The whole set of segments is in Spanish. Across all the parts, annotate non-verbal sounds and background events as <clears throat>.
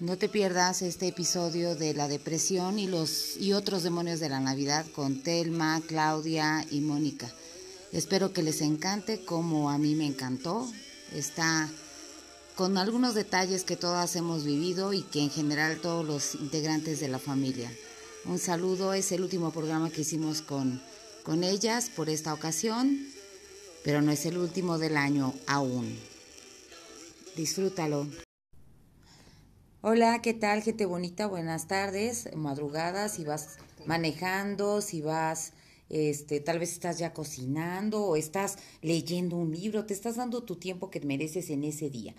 No te pierdas este episodio de la depresión y los y otros demonios de la Navidad con Telma, Claudia y Mónica. Espero que les encante como a mí me encantó. Está con algunos detalles que todas hemos vivido y que en general todos los integrantes de la familia. Un saludo, es el último programa que hicimos con, con ellas por esta ocasión, pero no es el último del año aún. Disfrútalo. Hola, ¿qué tal, gente bonita? Buenas tardes, madrugadas, si vas manejando, si vas, este, tal vez estás ya cocinando o estás leyendo un libro, te estás dando tu tiempo que mereces en ese día.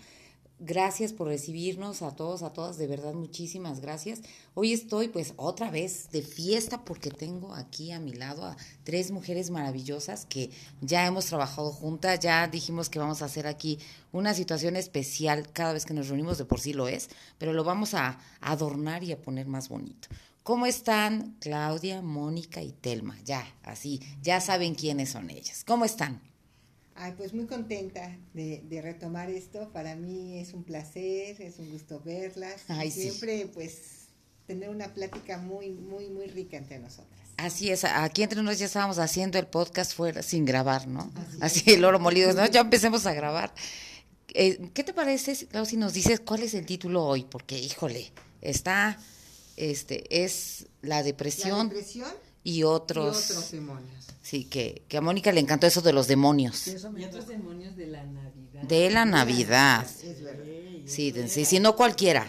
Gracias por recibirnos a todos, a todas, de verdad muchísimas gracias. Hoy estoy pues otra vez de fiesta porque tengo aquí a mi lado a tres mujeres maravillosas que ya hemos trabajado juntas, ya dijimos que vamos a hacer aquí una situación especial cada vez que nos reunimos, de por sí lo es, pero lo vamos a adornar y a poner más bonito. ¿Cómo están Claudia, Mónica y Telma? Ya, así, ya saben quiénes son ellas. ¿Cómo están? Ay, pues muy contenta de, de, retomar esto. Para mí es un placer, es un gusto verlas. Ay, siempre, pues, tener una plática muy, muy, muy rica entre nosotras. Así es, aquí entre nosotros ya estábamos haciendo el podcast fuera sin grabar, ¿no? Así, Así el oro molido, ¿no? Ya empecemos a grabar. Eh, ¿Qué te parece, Clau, si nos dices cuál es el título hoy? Porque, híjole, está, este, es la depresión. La depresión y otros, y otros demonios. Sí, que, que, a Mónica le encantó eso de los demonios. Y otros demonios de la Navidad. De la Navidad. Es verdad. Sí, de, sí, sí, no cualquiera.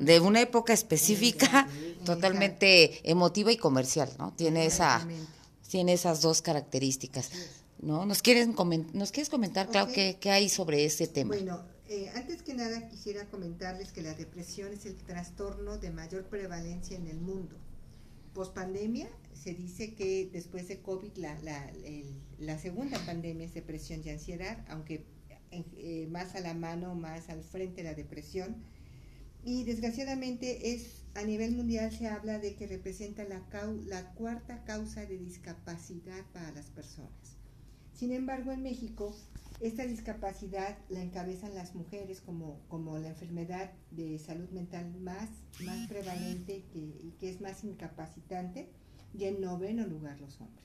De una época específica, totalmente emotiva y comercial, ¿no? Tiene esa, tiene esas dos características. ¿No? ¿Nos, quieren ¿Nos quieres comentar, Clau, okay. qué, qué, hay sobre ese tema? Bueno, eh, antes que nada quisiera comentarles que la depresión es el trastorno de mayor prevalencia en el mundo. Post-pandemia, se dice que después de COVID la, la, la, segunda pandemia es depresión y ansiedad, aunque eh, más a la mano, más al frente la depresión. Y desgraciadamente es a nivel mundial se habla de que representa la, la cuarta causa de discapacidad para las personas. Sin embargo, en México, esta discapacidad la encabezan las mujeres como, como la enfermedad de salud mental más, más prevalente que, y que es más incapacitante y en noveno lugar los hombres.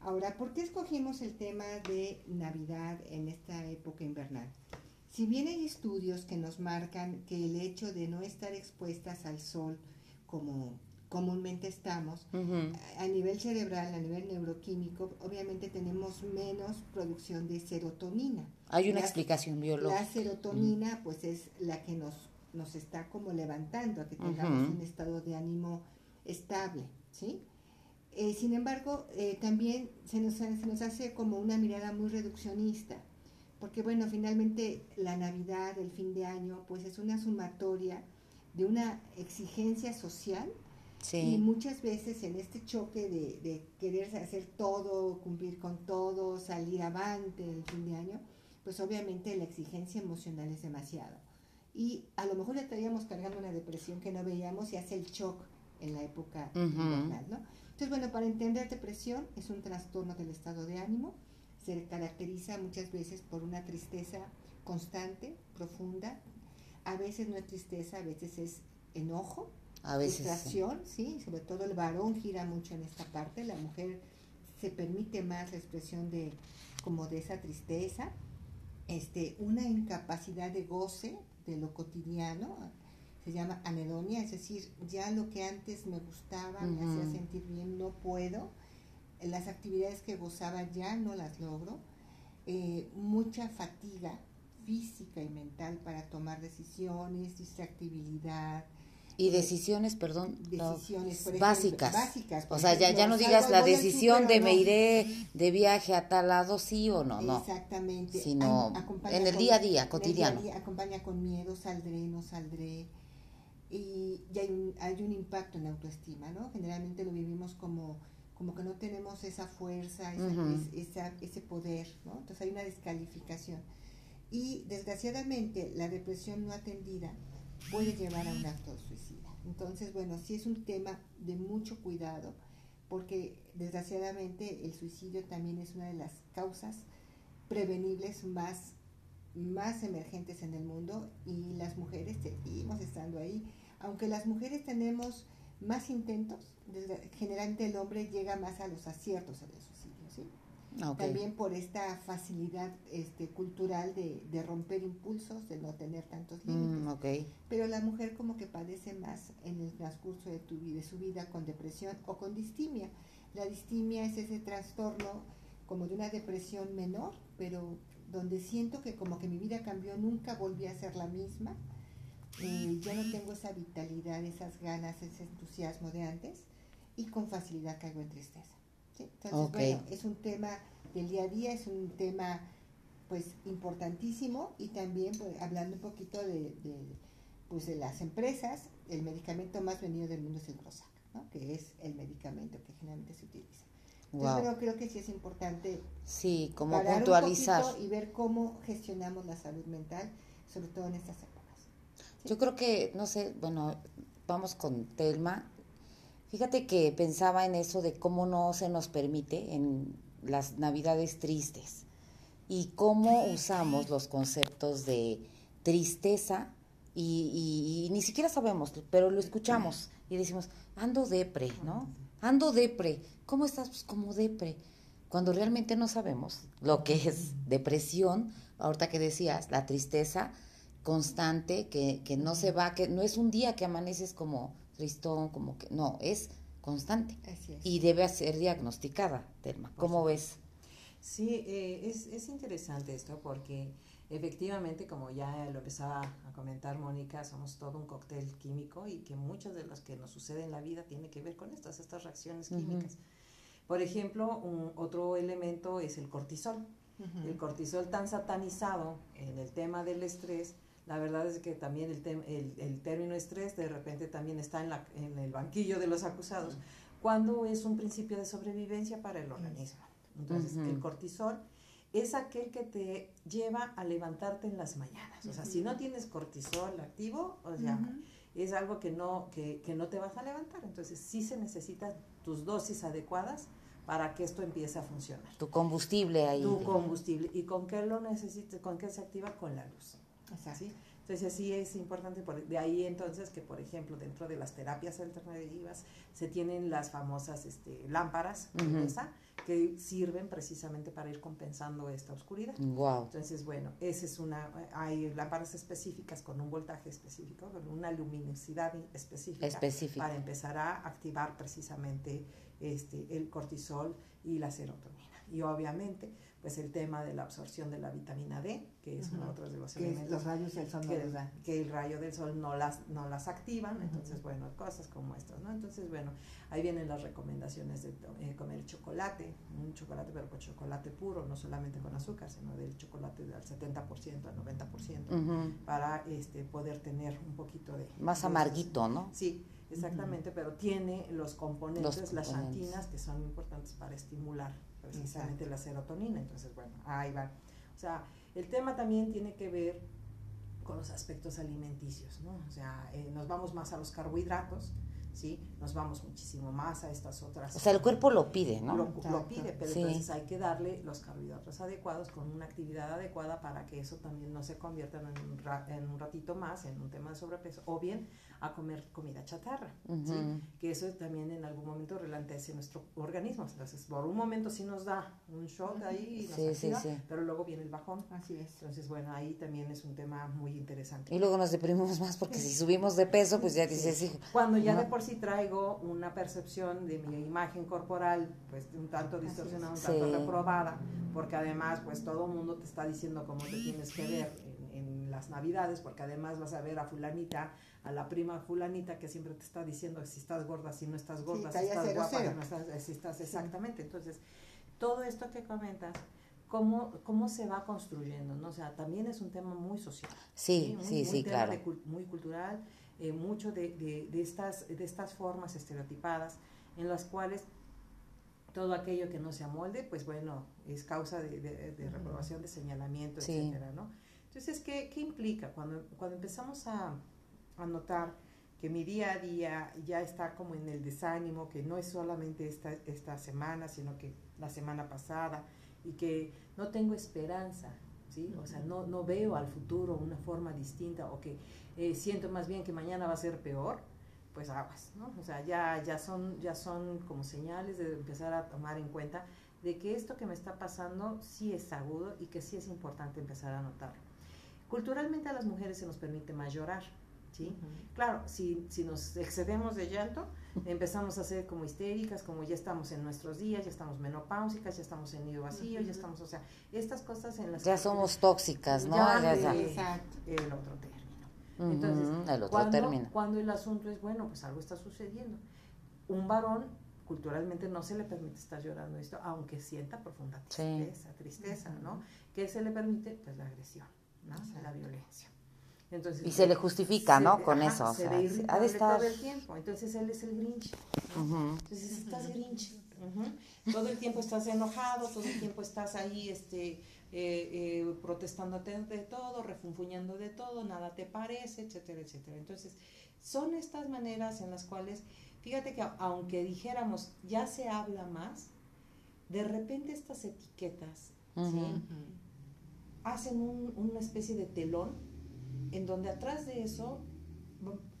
Ahora, ¿por qué escogimos el tema de Navidad en esta época invernal? Si bien hay estudios que nos marcan que el hecho de no estar expuestas al sol como comúnmente estamos, uh -huh. a nivel cerebral, a nivel neuroquímico, obviamente tenemos menos producción de serotonina. Hay una la, explicación biológica. La serotonina, uh -huh. pues es la que nos, nos está como levantando a que tengamos un estado de ánimo estable, ¿sí? Eh, sin embargo, eh, también se nos, se nos hace como una mirada muy reduccionista, porque bueno, finalmente la Navidad, el fin de año, pues es una sumatoria de una exigencia social y Sí. muchas veces en este choque de, de querer hacer todo, cumplir con todo, salir avante el fin de año, pues obviamente la exigencia emocional es demasiado. Y a lo mejor ya estaríamos cargando una depresión que no veíamos y hace el shock en la época invernal, ¿no? Entonces, bueno, para entender depresión es un trastorno del estado de ánimo, se caracteriza muchas veces por una tristeza constante, profunda, a veces no es tristeza, a veces es enojo, A veces. sí. frustración, sí, sobre todo el varón gira mucho en esta parte, la mujer se permite más la expresión de como de esa tristeza, este, una incapacidad de goce de lo cotidiano, se llama anedonia, es decir, ya lo que antes me gustaba, me hacía sentir bien, no puedo, las actividades que gozaba ya no las logro, eh, mucha fatiga física y mental para tomar decisiones, distractibilidad, Y decisiones, perdón, decisiones ejemplo, básicas. básicas, O sea, ya, ejemplo, ya no digas la decisión de me iré de viaje a tal lado, sí o no, no. Exactamente. Sino en el con- día a día, cotidiano. día, acompaña con miedo, saldré, no saldré. Y, y hay, un, hay un impacto en la autoestima, ¿no? Generalmente lo vivimos como, como que no tenemos esa fuerza, esa, es- esa- ese poder, ¿no? Entonces hay una descalificación. Y desgraciadamente la depresión no atendida puede llevar a un acto suicida. Entonces, bueno, sí es un tema de mucho cuidado, porque desgraciadamente el suicidio también es una de las causas prevenibles más más emergentes en el mundo y las mujeres seguimos estando ahí. Aunque las mujeres tenemos más intentos, generalmente el hombre llega más a los aciertos en el suicidio, Ah, También por esta facilidad este, cultural de, de, romper impulsos, de no tener tantos mm, límites. Pero la mujer como que padece más en el transcurso de, tu, de su vida con depresión o con distimia. La distimia es ese trastorno como de una depresión menor, pero donde siento que como que mi vida cambió, nunca volví a ser la misma. Eh, ya no tengo esa vitalidad, esas ganas, ese entusiasmo de antes y con facilidad caigo en tristeza. Entonces, bueno, es un tema del día a día, es un tema pues importantísimo y también pues, hablando un poquito de, pues, de las empresas, el medicamento más vendido del mundo es el Prozac, ¿no? que es el medicamento que generalmente se utiliza. Entonces, creo que sí es importante sí, como puntualizar y ver cómo gestionamos la salud mental, sobre todo en estas épocas. Yo creo que, no sé, bueno, vamos con Telma. Fíjate que pensaba en eso de cómo no se nos permite en las navidades tristes y cómo usamos los conceptos de tristeza y, y, ni siquiera sabemos, pero lo escuchamos y decimos, ando depre, ¿no? Ando depre. ¿Cómo estás? Pues como depre. Cuando realmente no sabemos lo que es depresión, ahorita que decías, la tristeza constante, que, que no se va, que no es un día que amaneces como tristón, como que, no, es constante. Y debe ser diagnosticada, Telma. ¿Cómo ves? Sí, eh, es, es interesante esto porque efectivamente, como ya lo empezaba a comentar Mónica, somos todo un cóctel químico y que muchas de las que nos sucede en la vida tiene que ver con estas, estas reacciones químicas. Por ejemplo, un, otro elemento es el cortisol. El cortisol tan satanizado en el tema del estrés, la verdad es que también el, el, término estrés de repente también está en, la, en el banquillo de los acusados, cuando es un principio de sobrevivencia para el organismo. Entonces, el cortisol es aquel que te lleva a levantarte en las mañanas. O sea, si no tienes cortisol activo, o sea, es algo que no, que, que, no te vas a levantar. Entonces, sí se necesitan tus dosis adecuadas para que esto empiece a funcionar. Tu combustible ahí. Tu combustible. ¿Y con qué lo necesitas? ¿Con qué se activa? Con la luz. ¿Sí? Entonces sí es importante, por, de ahí entonces que por ejemplo dentro de las terapias alternativas se tienen las famosas este, lámparas que sirven precisamente para ir compensando esta oscuridad. Entonces bueno, esa es una, hay lámparas específicas con un voltaje específico, con una luminosidad específica, específica. para empezar a activar precisamente este, el cortisol y la serotonina. Y obviamente pues el tema de la absorción de la vitamina D, que es uno de los elementos. Los rayos del sol que, que, el rayo del sol no las, no las activan, entonces, bueno, cosas como estas, ¿no? Entonces, bueno, ahí vienen las recomendaciones de eh, comer chocolate, un chocolate, pero con chocolate puro, no solamente con azúcar, sino del chocolate del 70% al 90%, para este, poder tener un poquito de... Más amarguito, ¿no? Sí, exactamente, pero tiene los componentes, las antinas, que son importantes para estimular precisamente la serotonina. Entonces, bueno, ahí va. O sea, el tema también tiene que ver con los aspectos alimenticios, ¿no? O sea, eh, nos vamos más a los carbohidratos, ¿sí? Nos vamos muchísimo más a estas otras. O sea, el cuerpo lo pide, ¿no? Lo, pide, pero entonces hay que darle los carbohidratos adecuados con una actividad adecuada para que eso también no se convierta en un, en un ratito más en un tema de sobrepeso. O bien a comer comida chatarra, que eso también en algún momento relantece nuestro organismo. Entonces, por un momento sí nos da un shock ahí, pero luego viene el bajón. Así es. Entonces, bueno, ahí también es un tema muy interesante. Y luego nos deprimimos más porque <laughs> si subimos de peso, pues ya dices, hijo. Cuando ya de por sí traigo una percepción de mi imagen corporal, pues un tanto distorsionada, un tanto reprobada, porque además, pues todo el mundo te está diciendo cómo te tienes que ver en, en las navidades, porque además vas a ver a fulanita a la prima fulanita que siempre te está diciendo si estás gorda, si no estás gorda, si estás guapa, no estás, si estás exactamente. Entonces, todo esto que comentas, ¿cómo, cómo se va construyendo? ¿no? O sea, también es un tema muy social. Sí, sí, sí, claro. muy cultural, eh, mucho de, de, estas, de estas formas estereotipadas en las cuales todo aquello que no se amolde, pues bueno, es causa de, de reprobación, de señalamiento, etcétera, ¿no? Entonces, ¿qué, ¿qué implica? Cuando, cuando empezamos a, a notar que mi día a día ya está como en el desánimo, que no es solamente esta, esta semana, sino que la semana pasada, y que no tengo esperanza ¿sí? O sea, no, no veo al futuro una forma distinta o que eh, siento más bien que mañana va a ser peor, pues aguas, ¿no? O sea, ya, ya, son, ya son como señales de empezar a tomar en cuenta de que esto que me está pasando sí es agudo y que sí es importante empezar a notarlo. Culturalmente a las mujeres se nos permite más llorar, ¿sí? Claro, si, si nos excedemos de llanto, empezamos a ser como histéricas, como ya estamos en nuestros días, ya estamos menopáusicas, ya estamos en nido vacío, ya estamos, o sea, estas cosas en las Ya somos tóxicas, ¿no? Ya, Exacto. el otro término. Entonces, el otro cuando, término. cuando el asunto es, bueno, pues algo está sucediendo. Un varón culturalmente no se le permite estar llorando esto, aunque sienta profunda Sí. tristeza, tristeza, ¿no? ¿Qué se le permite? Pues la agresión, ¿no? La violencia. Entonces, Y se le justifica, ¿no? Con ajá, eso, o se sea, ve ha de estar- todo el tiempo. Entonces él es el Grinch. Entonces estás Grinch. Todo el tiempo estás enojado, todo el tiempo estás ahí este, eh, eh, protestándote de todo, refunfuñando de todo, nada te parece, etcétera, etcétera. Entonces, son estas maneras en las cuales, fíjate que aunque dijéramos ya se habla más, de repente estas etiquetas hacen un- una especie de telón en donde atrás de eso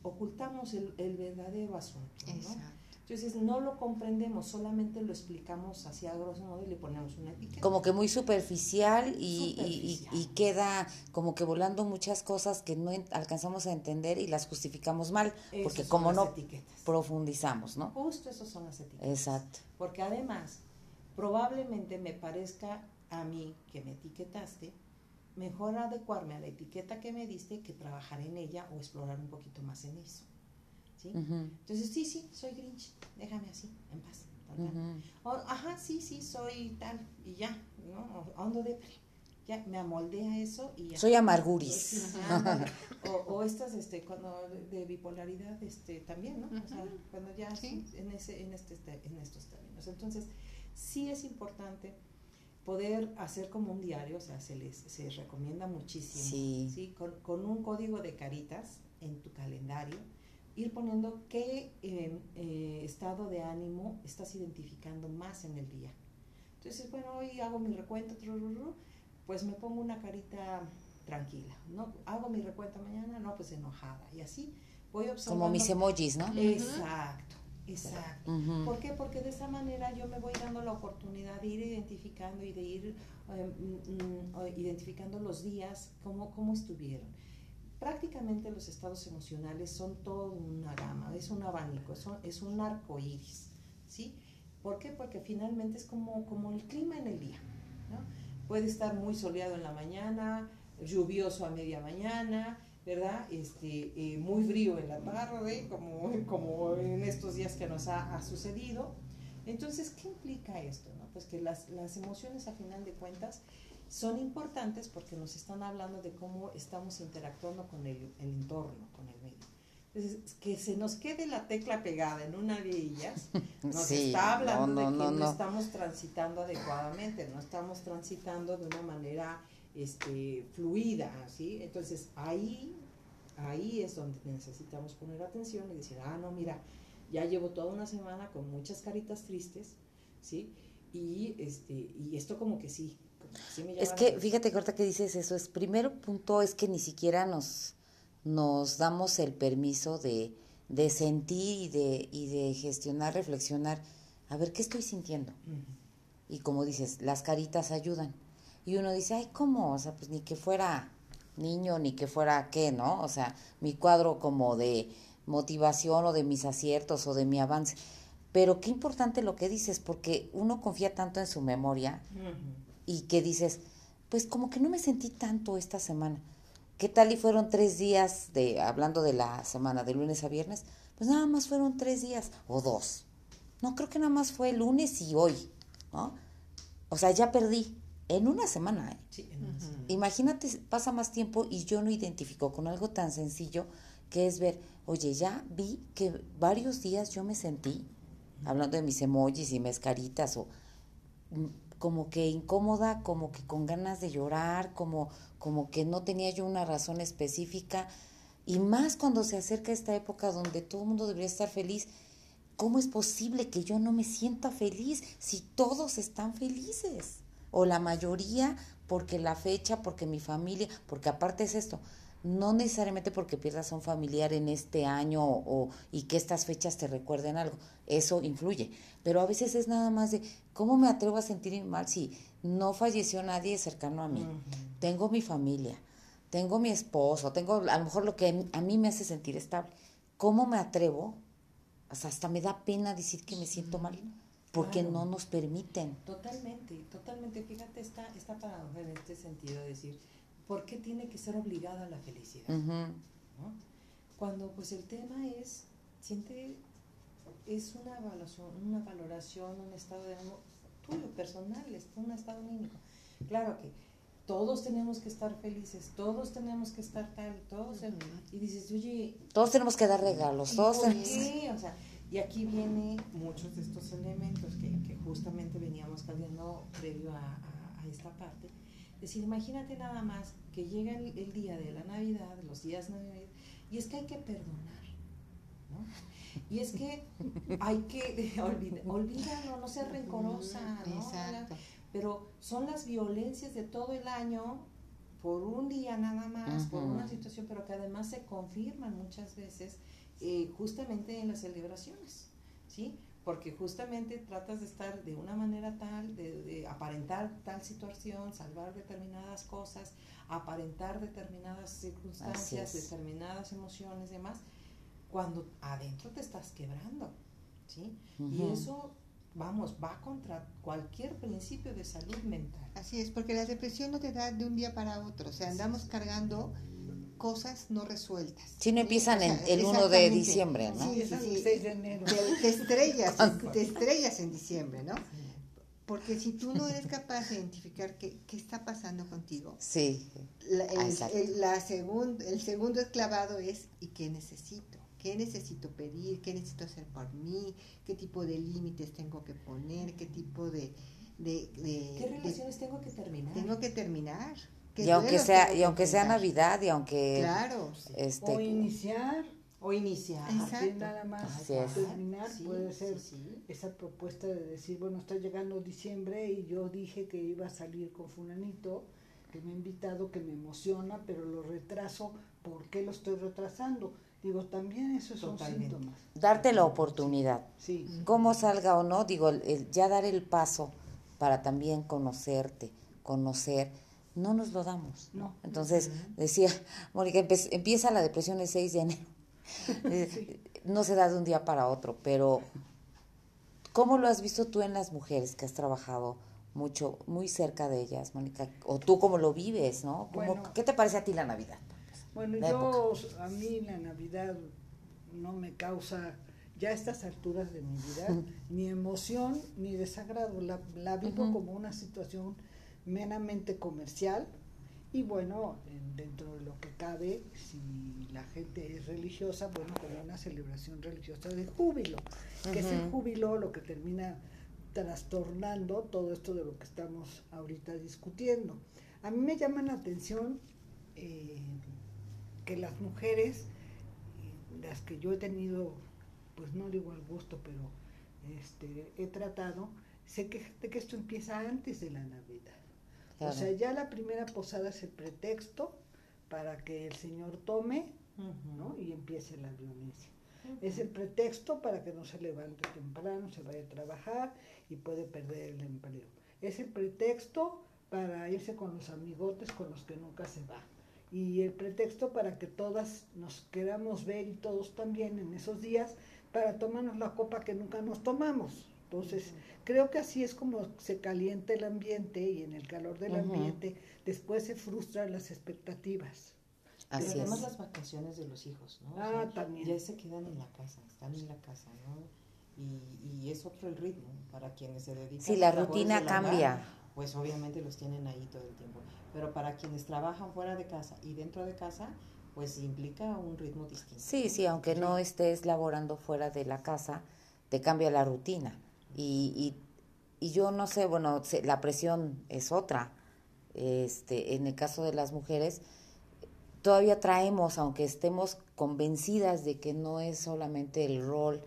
ocultamos el, el verdadero asunto. ¿no? Entonces no lo comprendemos, solamente lo explicamos así a grosso modo y le ponemos una etiqueta. Como que muy superficial y, y- y- Superficial. y queda como que volando muchas cosas que no alcanzamos a entender y las justificamos mal, porque como no etiquetas. profundizamos, ¿no? Justo esas son las etiquetas. Exacto. Porque además, probablemente me parezca a mí que me etiquetaste, mejor adecuarme a la etiqueta que me diste que trabajar en ella o explorar un poquito más en eso. ¿sí? Ujú, Entonces, sí, sí, soy Grinch, déjame así, en paz. tal, tal. ujú. O, ajá, sí, sí, soy tal, y ya, ¿no? O, ando de ya me amoldé a eso y ya. Soy amarguris. O, o estas, este, cuando de, bipolaridad, este, también, ¿no? O sea, cuando ya Sí. en ese, en este, este- en estos términos. Entonces, sí es importante poder hacer como un diario, o sea, se les, se recomienda muchísimo, Sí. Con, con un código de caritas en tu calendario, ir poniendo qué eh, eh, estado de ánimo estás identificando más en el día. Entonces, bueno, hoy hago mi recuento, pues me pongo una carita tranquila, ¿no? Hago mi recuento mañana, no, pues enojada, y así voy observando. Como mis emojis, ¿no? Exacto, exacto. ¿Por qué? Porque de esa manera yo me voy dando la oportunidad de ir identificando y de ir eh, mm, mm, identificando los días, cómo, cómo estuvieron. Prácticamente los estados emocionales son toda una gama, es un abanico, es un, es un arco iris, ¿sí? ¿Por qué? Porque finalmente es como, como el clima en el día, ¿no? Puede estar muy soleado en la mañana, lluvioso a media mañana, ¿verdad? Este, eh, muy frío en la tarde, como, <laughs> como en estos días que nos ha, ha sucedido. Entonces, ¿qué implica esto? no? Pues que las, las emociones, a final de cuentas, son importantes porque nos están hablando de cómo estamos interactuando con el, el entorno, con el medio. Entonces, que se nos quede la tecla pegada en una de ellas, <laughs> nos Sí, está hablando no, de no, que no, no, no. estamos transitando adecuadamente, no estamos transitando de una manera este, fluida, ¿sí? Entonces, ahí, ahí es donde necesitamos poner atención y decir, ah, no, mira, ya llevo toda una semana con muchas caritas tristes, ¿sí? Y, este, y esto como que sí. como que sí me llama Es que, fíjate que ahorita que dices eso, es primero punto es que ni siquiera nos, nos damos el permiso de, de sentir y de, y de gestionar, reflexionar, a ver qué estoy sintiendo. Y como dices, las caritas ayudan. Y uno dice, ay, ¿cómo? O sea, pues ni que fuera niño, ni que fuera qué, ¿no? O sea, mi cuadro como de motivación o de mis aciertos o de mi avance. Pero qué importante lo que dices, porque uno confía tanto en su memoria y que dices, pues como que no me sentí tanto esta semana. ¿Qué tal y fueron tres días de, hablando de la semana, de lunes a viernes? Pues nada más fueron tres días o dos. No, creo que nada más fue el lunes y hoy, ¿no? O sea, ya perdí en una semana. ¿eh? Sí, en una semana. Imagínate, pasa más tiempo y yo no identifico con algo tan sencillo que es ver, oye, ya vi que varios días yo me sentí, hablando de mis emojis y mis caritas, o mm, como que incómoda, como que con ganas de llorar, como, como que no tenía yo una razón específica. Y más cuando se acerca esta época donde todo el mundo debería estar feliz, ¿cómo es posible que yo no me sienta feliz si todos están felices? O la mayoría porque la fecha, porque mi familia, porque aparte es esto, no necesariamente porque pierdas a un familiar en este año o, y que estas fechas te recuerden algo, eso influye, pero a veces es nada más de cómo me atrevo a sentir mal si no falleció nadie cercano a mí, tengo mi familia, tengo mi esposo, tengo a lo mejor lo que a mí me hace sentir estable, ¿cómo me atrevo? hasta me da pena decir que me siento mal porque no nos permiten. Totalmente, totalmente. Fíjate esta, esta paradoja en este sentido, de decir, ¿por qué tiene que ser obligada la felicidad? Cuando pues el tema es, siente, es una evaluación, una valoración, un estado de ánimo tuyo, personal, es un estado anímico. Claro que todos tenemos que estar felices, todos tenemos que estar tal, todos, y dices, oye... Todos tenemos que dar regalos, todos qué? O sea, y aquí viene muchos de estos elementos que, que justamente veníamos cambiando previo a, a, esta parte. Es decir, imagínate nada más que llega el, día de la Navidad, los días Navidad, y es que hay que perdonar, ¿no? Y es que hay que <laughs> olvidar, olvídalo, no ser rencorosa, ¿no? Exacto. Pero son las violencias de todo el año por un día nada más, por una situación, pero que además se confirman muchas veces eh, justamente en las celebraciones, ¿sí? Porque justamente tratas de estar de una manera tal, de, aparentar tal situación, salvar determinadas cosas, aparentar determinadas circunstancias, determinadas emociones y demás, cuando adentro te estás quebrando, ¿sí? Y eso vamos, va contra cualquier principio de salud mental. Así es, porque la depresión no te da de un día para otro, o sea, andamos cargando cosas no resueltas. Si no empiezan en el 1 de diciembre, ¿no? Sí, sí, sí. 6 de enero. Te, estrellas, <laughs> te estrellas en diciembre, ¿no? Porque si tú no eres capaz de identificar qué, qué está pasando contigo, sí. La, el, la el segundo esclavado es ¿y qué necesito? ¿Qué necesito pedir? ¿Qué necesito hacer por mí? ¿Qué tipo de límites tengo que poner? ¿Qué tipo de... de, de ¿Qué relaciones tengo que terminar? Tengo que terminar y aunque sea y aunque sea navidad y aunque claro este o iniciar. o iniciar. Nada más terminar puede ser esa propuesta de decir bueno está llegando diciembre y yo dije que iba a salir con fulanito que me ha invitado que me emociona pero lo retraso. ¿por qué lo estoy retrasando? digo también eso son síntomas. Darte la oportunidad. Sí. cómo salga o no digo ya dar el paso para también conocerte conocer no nos lo damos. No. Entonces, decía, Mónica, empieza la depresión el 6 de enero. <laughs> Eh, no se da de un día para otro, pero ¿cómo lo has visto tú en las mujeres que has trabajado mucho, muy cerca de ellas, Mónica? O tú cómo lo vives, ¿no? ¿Qué te parece a ti la Navidad? Bueno, yo, a mí la Navidad no me causa ya a estas alturas de mi vida ni emoción ni desagrado. La, la vivo como una situación meramente comercial y bueno, dentro de lo que cabe, si la gente es religiosa, bueno, como una celebración religiosa de júbilo, que es el júbilo lo que termina trastornando todo esto de lo que estamos ahorita discutiendo. A mí me llama la atención eh, que las mujeres, las que yo he tenido, pues no digo al gusto, pero este, he tratado, sé que, que esto empieza antes de la Navidad. O sea, ya la primera posada es el pretexto para que el Señor tome ¿no? y empiece la violencia. Es el pretexto para que no se levante temprano, se vaya a trabajar y puede perder el empleo. Es el pretexto para irse con los amigotes con los que nunca se va. Y el pretexto para que todas nos queramos ver y todos también en esos días para tomarnos la copa que nunca nos tomamos. Entonces, creo que así es como se calienta el ambiente y en el calor del ambiente después se frustran las expectativas. Así Pero además las vacaciones de los hijos, ¿no? Ah, también. Ya se quedan en la casa, están en la casa, ¿no? Y, y es otro el ritmo para quienes se dedican. Sí, la rutina cambia. pues obviamente los tienen ahí todo el tiempo. Pero para quienes trabajan fuera de casa y dentro de casa, pues implica un ritmo distinto. Sí, sí, aunque no estés laborando fuera de la casa, te cambia la rutina. Y, y, yo no sé, bueno, la presión es otra. Este, en el caso de las mujeres, todavía traemos, aunque estemos convencidas de que no es solamente el rol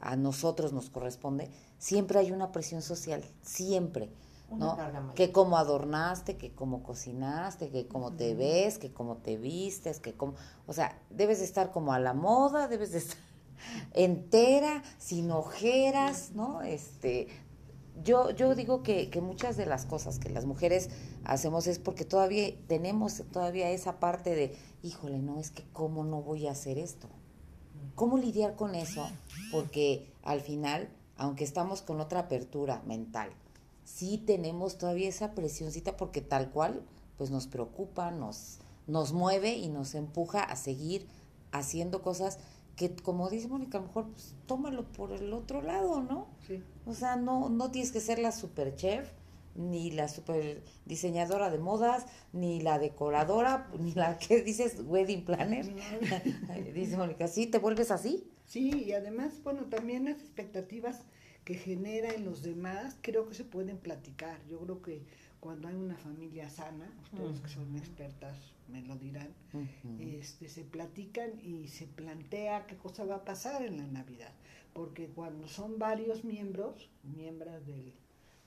a nosotros nos corresponde, siempre hay una presión social, siempre. ¿no? Que cómo adornaste, que cómo cocinaste, que cómo te ves, que cómo te vistes, que cómo, o sea, debes de estar como a la moda, debes de estar entera, sin ojeras, ¿no? Este, yo, yo digo que, que muchas de las cosas que las mujeres hacemos es porque todavía tenemos todavía esa parte de, híjole, no, es que cómo no voy a hacer esto. ¿Cómo lidiar con eso? Porque al final, aunque estamos con otra apertura mental, sí tenemos todavía esa presioncita porque tal cual, pues nos preocupa, nos, nos mueve y nos empuja a seguir haciendo cosas que como dice Mónica, a lo mejor pues, tómalo por el otro lado, ¿no? Sí. O sea, no, no tienes que ser la super chef, ni la super diseñadora de modas, ni la decoradora, ni la que dices wedding planner. <laughs> dice Mónica, ¿sí te vuelves así? Sí, y además, bueno, también las expectativas que genera en los demás, creo que se pueden platicar. Yo creo que cuando hay una familia sana, ustedes que son expertas me lo dirán, este, se platican y se plantea qué cosa va a pasar en la Navidad. Porque cuando son varios miembros, miembros del,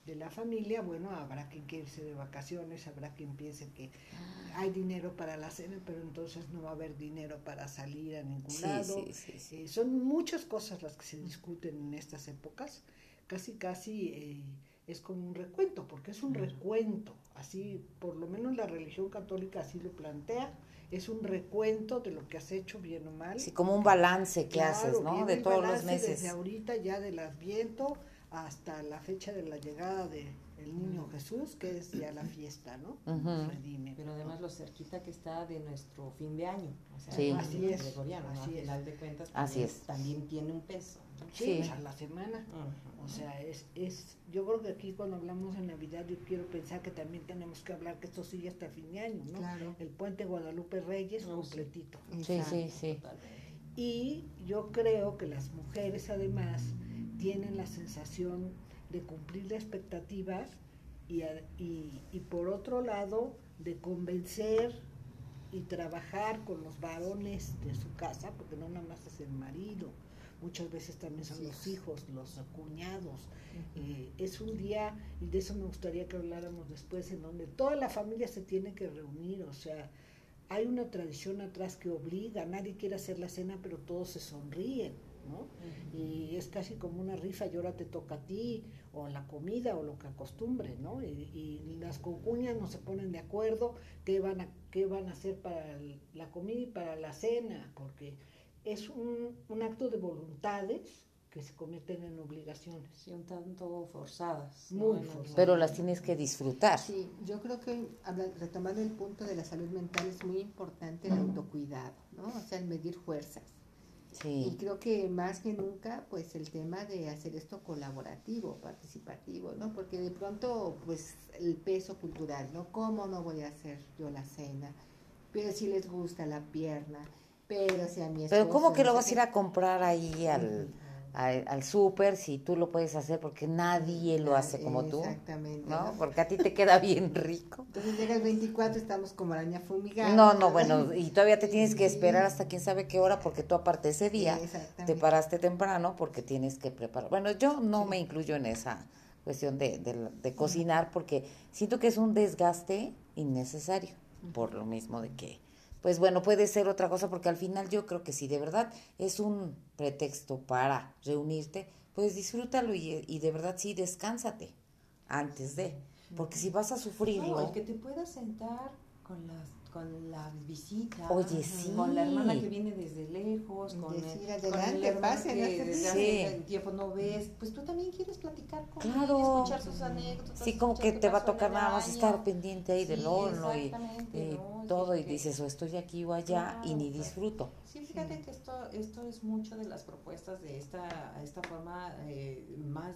de la familia, bueno, habrá quien quiere irse de vacaciones, habrá quien piense que ah. hay dinero para la cena, pero entonces no va a haber dinero para salir a ningún lado. Eh, son muchas cosas las que se discuten en estas épocas, casi, casi... Eh, es como un recuento, porque es un recuento, así por lo menos la religión católica así lo plantea, es un recuento de lo que has hecho bien o mal. Sí, como un balance que haces, ¿no? De todos los meses. Desde ahorita ya del Adviento hasta la fecha de la llegada de el niño Jesús, que es ya la fiesta, ¿no? Pero además lo cerquita que está de nuestro fin de año, o sea, sí. así es, gregoriano, así al final de cuentas así es. también tiene un peso. Sí, a la semana. O sea, es, es, yo creo que aquí cuando hablamos de Navidad, yo quiero pensar que también tenemos que hablar que esto sigue hasta fin de año, ¿no? Claro. El puente Guadalupe Reyes completito. Sí, sí, sí. Y yo creo que las mujeres además tienen la sensación de cumplir la expectativa y, y, y por otro lado de convencer y trabajar con los varones de su casa, porque no nada más es el marido, muchas veces también son los hijos, los cuñados. Eh, es un día, y de eso me gustaría que habláramos después, en donde toda la familia se tiene que reunir, o sea, hay una tradición atrás que obliga, nadie quiere hacer la cena, pero todos se sonríen, ¿no? Y es casi como una rifa, y ahora te toca a ti, o la comida, o lo que acostumbre, ¿no? Y, las concuñas no se ponen de acuerdo qué van a, qué van a hacer para la comida y para la cena, porque es un, un acto de voluntades que se convierten en obligaciones. Sí, un tanto forzadas. Muy forzadas. Pero las tienes que disfrutar. Sí, yo creo que retomando el punto de la salud mental es muy importante el autocuidado, ¿no? O sea, el medir fuerzas. Sí. Y creo que más que nunca, pues el tema de hacer esto colaborativo, participativo, ¿no? Porque de pronto, pues el peso cultural, ¿no? ¿Cómo no voy a hacer yo la cena? Pero si les gusta la pierna, pero si a mi Pero ¿cómo que lo vas a ir a comprar ahí al, al, súper si tú lo puedes hacer porque nadie lo hace como tú? Exactamente. ¿no? Porque a ti te queda <laughs> bien rico. Entonces llega el 24, estamos como araña fumigada. No, no, bueno, y <laughs> todavía te tienes que esperar hasta quién sabe qué hora porque tú aparte ese día te paraste temprano porque tienes que preparar. Bueno, yo no me incluyo en esa cuestión de, de, de cocinar porque siento que es un desgaste innecesario por lo mismo de que pues bueno, puede ser otra cosa, porque al final yo creo que si de verdad es un pretexto para reunirte, pues disfrútalo y, de verdad sí, descánsate antes de, porque si vas a sufrirlo... el que te puedas sentar con las con la visita, Oye, sí. con la hermana que viene desde lejos, con, Decir, el, adelante, con pase, que desde hace tiempo no ves, pues tú también quieres platicar con claro. él, escuchar sus anécdotas. Sí, como que te va a tocar nada más estar pendiente ahí del horno y, todo y dices, o estoy aquí o allá y ni disfruto. Sí, fíjate que esto, esto es mucho de las propuestas de esta, esta forma eh, más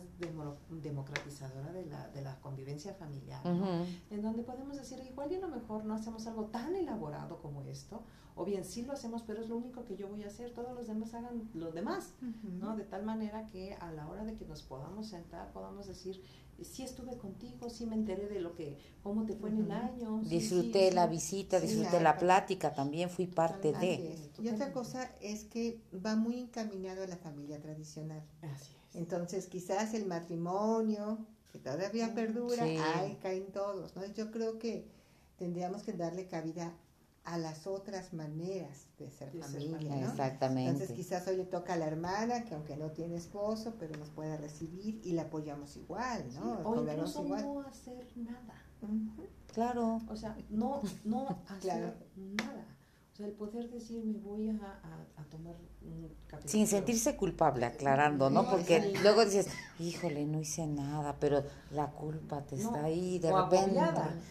democratizadora de la, de la convivencia familiar, en donde podemos decir, igual y a lo mejor no hacemos algo tan elaborado como esto, o bien sí lo hacemos, pero es lo único que yo voy a hacer, todos los demás hagan lo demás, ¿no? De tal manera que a la hora de que nos podamos sentar, podamos decir, sí estuve contigo, sí me enteré de lo que, cómo te fue en el año. disfruté la visita, disfruté la plática, también fui parte de. Y otra cosa es que va muy encaminado a la familia tradicional. Entonces quizás el matrimonio que todavía perdura, ahí caen todos, ¿no? Yo creo que tendríamos que darle cabida a las otras maneras de ser familia, ¿no? Exactamente. Entonces quizás hoy le toca a la hermana, que aunque no tiene esposo, pero nos puede recibir y la apoyamos igual, ¿no? o incluso no hacer nada. Claro. O sea, no, no hacer nada el poder decir, me voy a, a, tomar un café. Sin sentirse culpable, aclarando, ¿no? Porque luego dices, híjole, no hice nada, pero la culpa te está ahí de repente.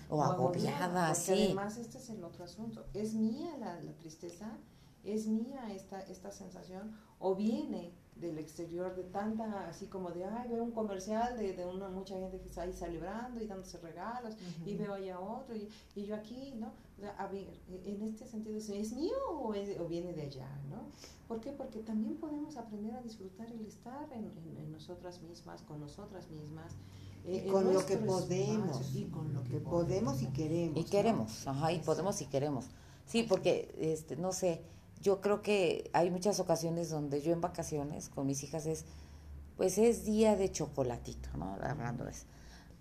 o, agobiada, sí. Además, este es el otro asunto. ¿Es mía la, la tristeza? ¿Es mía esta, esta sensación? ¿O viene del exterior de tanta, así como de, ay, veo un comercial de, de una, mucha gente que está ahí celebrando y dándose regalos, y veo allá otro, y, y, yo aquí, ¿no? a ver, en este sentido, ¿es mío o, o, viene de allá, ¿no? ¿Por qué? Porque también podemos aprender a disfrutar el estar en, en, nosotras mismas, con nosotras mismas, y con lo que podemos, y con lo que podemos y queremos. Y queremos, ajá, y podemos y queremos. Sí, porque, este, no sé, yo creo que hay muchas ocasiones donde yo en vacaciones con mis hijas es, pues es día de chocolatito, ¿no? Hablando de eso.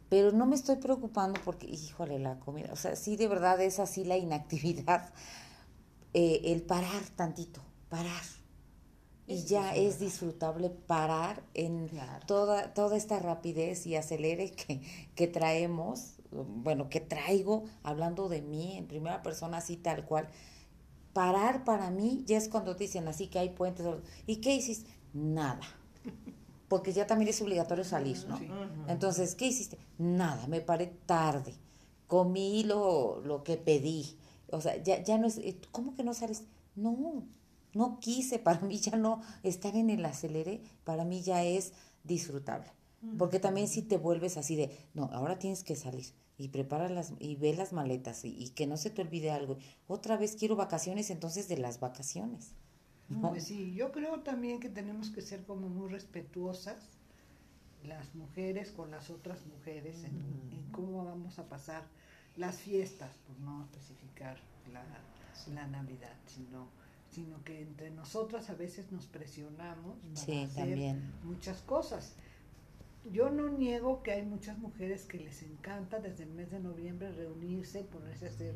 Pero no me estoy preocupando porque, híjole, la comida, o sea, sí de verdad es así la inactividad, <laughs> eh, el parar tantito, parar. Y ya es disfrutable parar en toda, toda esta rapidez y acelere que, que traemos, bueno, que traigo, hablando de mí en primera persona, así tal cual, parar para mí ya es cuando te dicen así que hay puentes. ¿Y qué hiciste? Nada. Porque ya también es obligatorio salir, ¿no? Entonces, ¿qué hiciste? Nada, me paré tarde. Comí lo, lo que pedí. O sea, ya, ya no es, eh, ¿cómo que no sales? No, no quise, <laughs> para mí ya no estar en el acelere, para mí ya es disfrutable. Porque también si te vuelves así de, no, ahora tienes que salir y prepara las y ve las maletas y, que no se te olvide algo. Otra vez quiero vacaciones entonces de las vacaciones. Pues sí, yo creo también que tenemos que ser como muy respetuosas las mujeres con las otras mujeres en, cómo vamos a pasar las fiestas, por no especificar la, la Navidad, sino sino que entre nosotras a veces nos presionamos para hacer muchas cosas yo no niego que hay muchas mujeres que les encanta desde el mes de noviembre reunirse, ponerse a hacer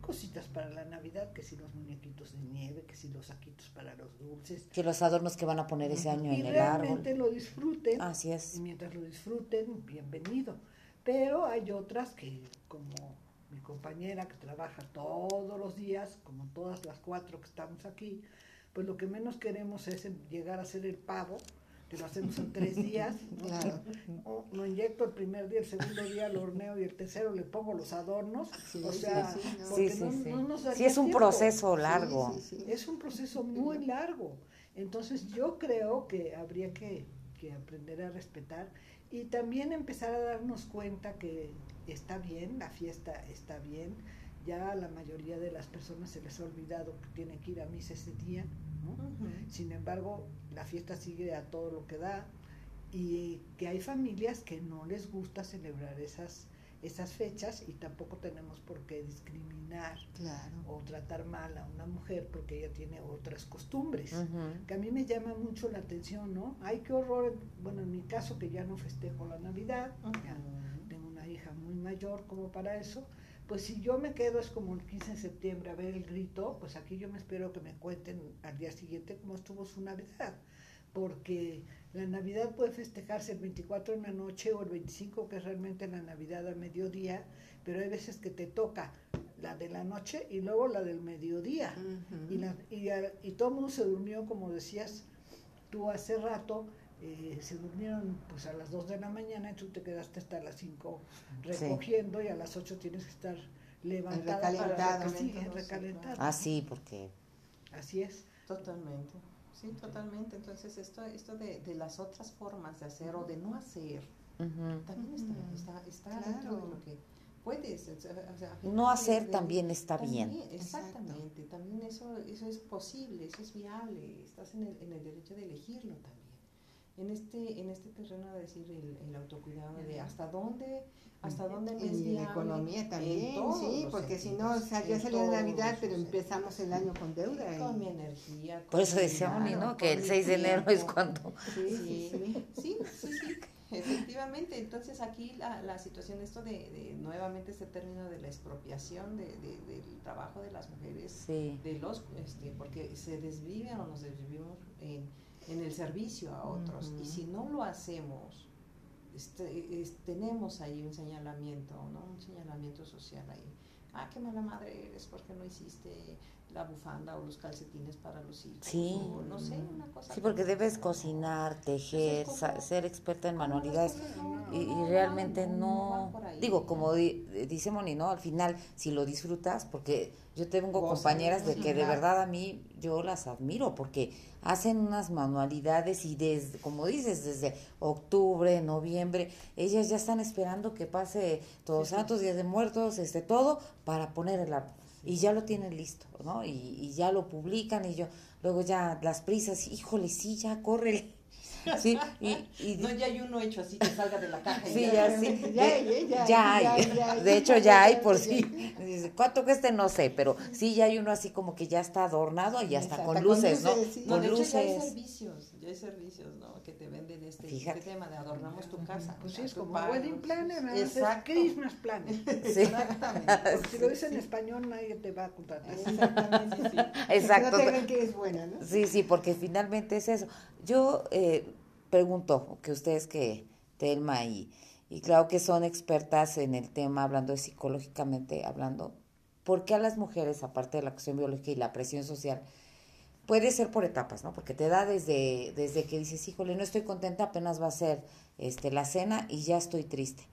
cositas para la Navidad, que si los muñequitos de nieve, que si los saquitos para los dulces. Que los adornos que van a poner ese año en el árbol. Realmente lo disfruten. Así es. Y mientras lo disfruten, bienvenido. Pero hay otras que, como mi compañera que trabaja todos los días, como todas las cuatro que estamos aquí, pues lo que menos queremos es llegar a ser el pavo lo hacemos en tres días. ¿no? <laughs> lo inyecto el primer día, el segundo día lo horneo y el tercero le pongo los adornos. o sea, sí, no, sí, es un proceso largo. Es un proceso muy largo. Entonces yo creo que habría que, que aprender a respetar y también empezar a darnos cuenta que está bien, la fiesta está bien, ya a la mayoría de las personas se les ha olvidado que tienen que ir a misa ese día, Sin embargo, la fiesta sigue a todo lo que da y que hay familias que no les gusta celebrar esas esas fechas y tampoco tenemos por qué discriminar o tratar mal a una mujer porque ella tiene otras costumbres, que a mí me llama mucho la atención, ¿no? Ay, qué horror, bueno, en mi caso que ya no festejo la Navidad, tengo una hija muy mayor como para eso, pues si yo me quedo es como el 15 de septiembre a ver el grito, pues aquí yo me espero que me cuenten al día siguiente cómo estuvo su Navidad, porque la Navidad puede festejarse el 24 en la noche o el 25, que es realmente la Navidad a mediodía, pero hay veces que te toca la de la noche y luego la del mediodía. y, la, y, y todo el mundo se durmió, como decías tú hace rato, eh, se durmieron pues a las 2 de la mañana y tú te quedaste hasta las 5 recogiendo y a las 8 tienes que estar levantada para recalentar. Ah, sí, porque... Así es. Totalmente. Sí, totalmente. Entonces, esto, esto de, de las otras formas de hacer o de no hacer, también está, está, está dentro de lo que puedes. no hacer también está bien. Exactamente, también eso, eso es posible, eso es viable, estás en el, en el derecho de elegirlo también en este, en este terreno de decir el, autocuidado, de hasta dónde, hasta dónde me Y la economía también, sí, porque si no, o sea, ya salió Navidad, pero empezamos el año con deuda. Con mi energía. Por eso decía Oni, ¿no? Que el 6 de enero es cuando... Sí, sí, sí, sí, Efectivamente, entonces aquí la, la situación, esto de, nuevamente este término de la expropiación de, del trabajo de las mujeres, de los, este, porque se desviven o nos desvivimos en, en el servicio a otros, y si no lo hacemos, este, tenemos ahí un señalamiento, ¿no? Un señalamiento social ahí. Ah, qué mala madre eres porque no hiciste la bufanda o los calcetines para los hijos. Sí. no sé, una cosa. Sí, porque debes cocinar, tejer, ser experta en manualidades. y, realmente no. Digo, como dice Moni, ¿no? Al final, si lo disfrutas, porque yo tengo compañeras de que de verdad a mí yo las admiro, porque hacen unas manualidades y desde, como dices, desde octubre, noviembre, ellas ya están esperando que pase todos santos, días de muertos, este todo, para poner el y ya lo tienen listo, ¿no? Y, y, ya lo publican y yo, luego ya las prisas, híjole, sí, ya, córrele. Sí, y, <laughs> y, no, ya hay uno hecho así que salga de la caja. Sí, ya, sí. <laughs> Ya, hay. De hecho, ya hay por sí. ¿Cuánto cueste? No sé, pero sí, ya hay uno así como que ya está adornado y hasta con luces, ¿no? Con luces. ya hay servicios, ya hay servicios, ¿no? Que te venden este, este tema de adornamos tu casa. Pues sí, es como wedding planner, Exacto. Christmas planner. <laughs> Sí. Exactamente. Porque si lo dices en español nadie te va a contar. Exactamente, sí. Exacto. No te que es buena, ¿no? Sí, sí, porque finalmente es eso. Yo eh, pregunto, que ustedes que, Telma y, y claro que son expertas en el tema, hablando de psicológicamente, hablando, ¿por qué a las mujeres, aparte de la cuestión biológica y la presión social, puede ser por etapas, ¿no? Porque te da desde, desde que dices, híjole, no estoy contenta, apenas va a ser este, la cena y ya estoy triste.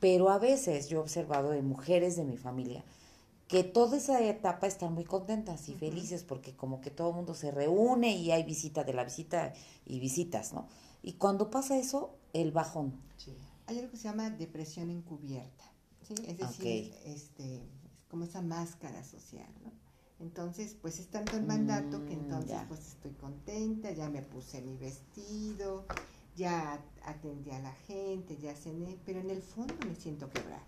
Pero a veces yo he observado en mujeres de mi familia que toda esa etapa están muy contentas y felices porque como que todo el mundo se reúne y hay visita de la visita y visitas, ¿no? Y cuando pasa eso, el bajón. Hay algo que se llama depresión encubierta, ¿sí? Es decir, este, como esa máscara social, ¿no? Entonces, pues es tanto el mandato que mm, entonces pues estoy contenta, ya me puse mi vestido, ya atendí a la gente, ya cené, pero en el fondo me siento quebrada.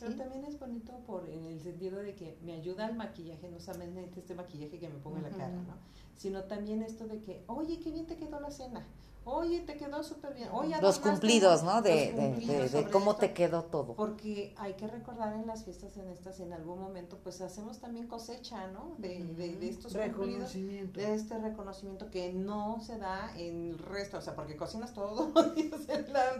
Pero también es bonito por en el sentido de que me ayuda al maquillaje, no solamente este maquillaje que me pongo en la cara, ¿no? Sino también esto de que, oye, qué bien te quedó la cena. Oye, te quedó súper bien. Oye, los cumplidos, ¿no? De, de, cómo te quedó todo. Porque hay que recordar en las fiestas en estas, en algún momento, pues hacemos también cosecha, ¿no? De, de, estos cumplidos. De este reconocimiento que no se da en el resto, o sea, porque cocinas todos <laughs> los días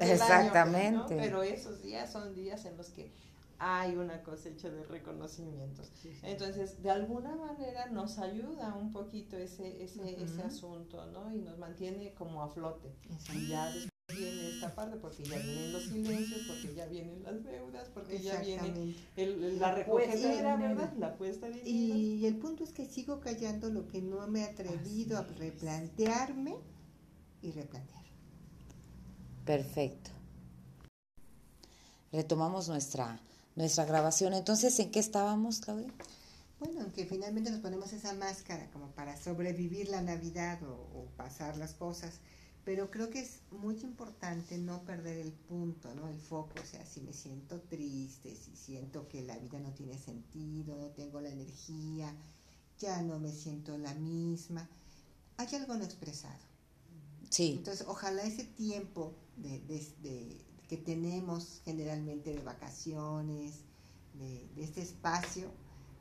Exactamente. Pero esos días son días en los que hay una cosecha de reconocimientos. Entonces, de alguna manera nos ayuda un poquito ese, ese, ese asunto, ¿no? Y nos mantiene como a flote. Y ya después viene esta parte, porque ya vienen los silencios, porque ya vienen las deudas, porque ya viene la recogedera, ¿verdad? La puesta de Y el punto es que sigo callando lo que no me he atrevido a replantearme y replantear. Perfecto. Retomamos nuestra nuestra grabación. Entonces, ¿en qué estábamos, Claudia? Bueno, aunque finalmente nos ponemos esa máscara como para sobrevivir la Navidad o, pasar las cosas, pero creo que es muy importante no perder el punto, ¿no? El foco, o sea, si me siento triste, si siento que la vida no tiene sentido, no tengo la energía, ya no me siento la misma, hay algo no expresado. Sí. Entonces, ojalá ese tiempo de, de que tenemos generalmente de vacaciones, de, este espacio,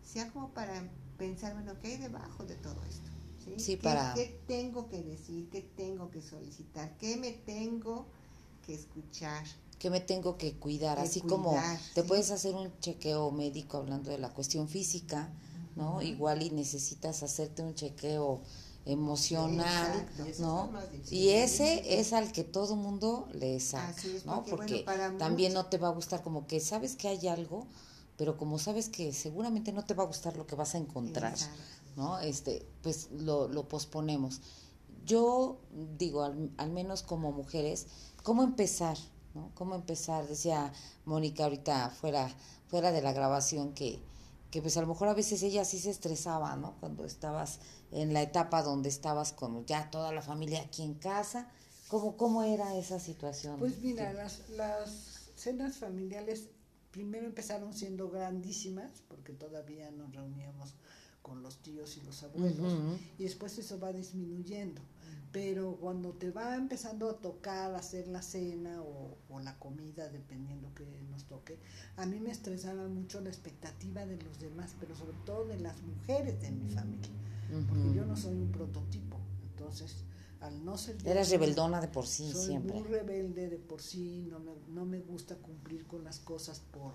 sea como para pensar, bueno, ¿qué hay debajo de todo esto? ¿Sí? ¿Qué, para... ¿Qué tengo que decir? ¿Qué tengo que solicitar? ¿Qué me tengo que escuchar? ¿Qué me tengo que cuidar? Así como te puedes hacer un chequeo médico hablando de la cuestión física, ¿no? Igual y necesitas hacerte un chequeo emocional, ¿no? Y ese es al que todo mundo le saca, ¿no? Porque, también no te va a gustar como que sabes que hay algo, pero como sabes que seguramente no te va a gustar lo que vas a encontrar, ¿no? Este, pues lo, lo posponemos. Yo digo, al, al, menos como mujeres, ¿cómo empezar? ¿no? ¿Cómo empezar? Decía Mónica ahorita fuera, fuera de la grabación que, que pues a lo mejor a veces ella sí se estresaba, ¿no? Cuando estabas en la etapa donde estabas con ya toda la familia aquí en casa. ¿Cómo, cómo era esa situación? Pues mira, las, las cenas familiares primero empezaron siendo grandísimas, porque todavía nos reuníamos con los tíos y los abuelos, y después eso va disminuyendo. Pero cuando te va empezando a tocar hacer la cena o, la comida, dependiendo que nos toque, a mí me estresaba mucho la expectativa de los demás, pero sobre todo de las mujeres de mi familia, porque yo no soy un prototipo, entonces al no ser... Eras rebeldona de por sí soy siempre. Muy rebelde de por sí, no me, no me gusta cumplir con las cosas por,